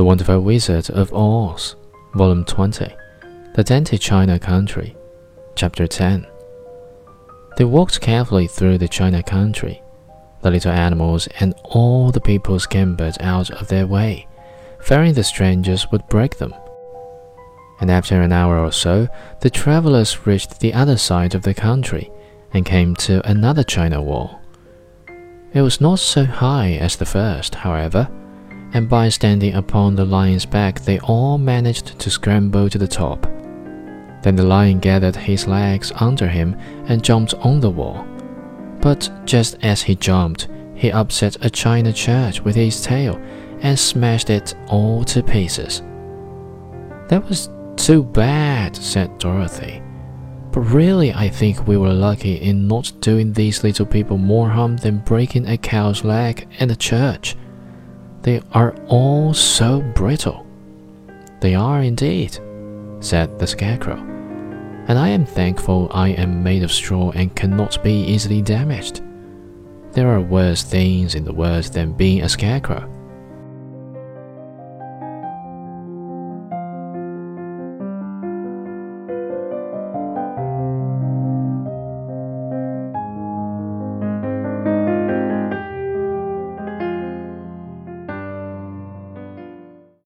The Wonderful Wizard of Oz, Volume 20, The Dainty China Country, Chapter 10. They walked carefully through the China country. The little animals and all the people scampered out of their way, fearing the strangers would break them. And after an hour or so, the travelers reached the other side of the country and came to another China wall. It was not so high as the first, however, and by standing upon the lion's back, they all managed to scramble to the top. Then the lion gathered his legs under him and jumped on the wall. But just as he jumped, he upset a china church with his tail and smashed it all to pieces. That was too bad, said Dorothy. But really, I think we were lucky in not doing these little people more harm than breaking a cow's leg and a church. They are all so brittle. They are indeed, said the Scarecrow. And I am thankful I am made of straw and cannot be easily damaged. There are worse things in the world than being a scarecrow.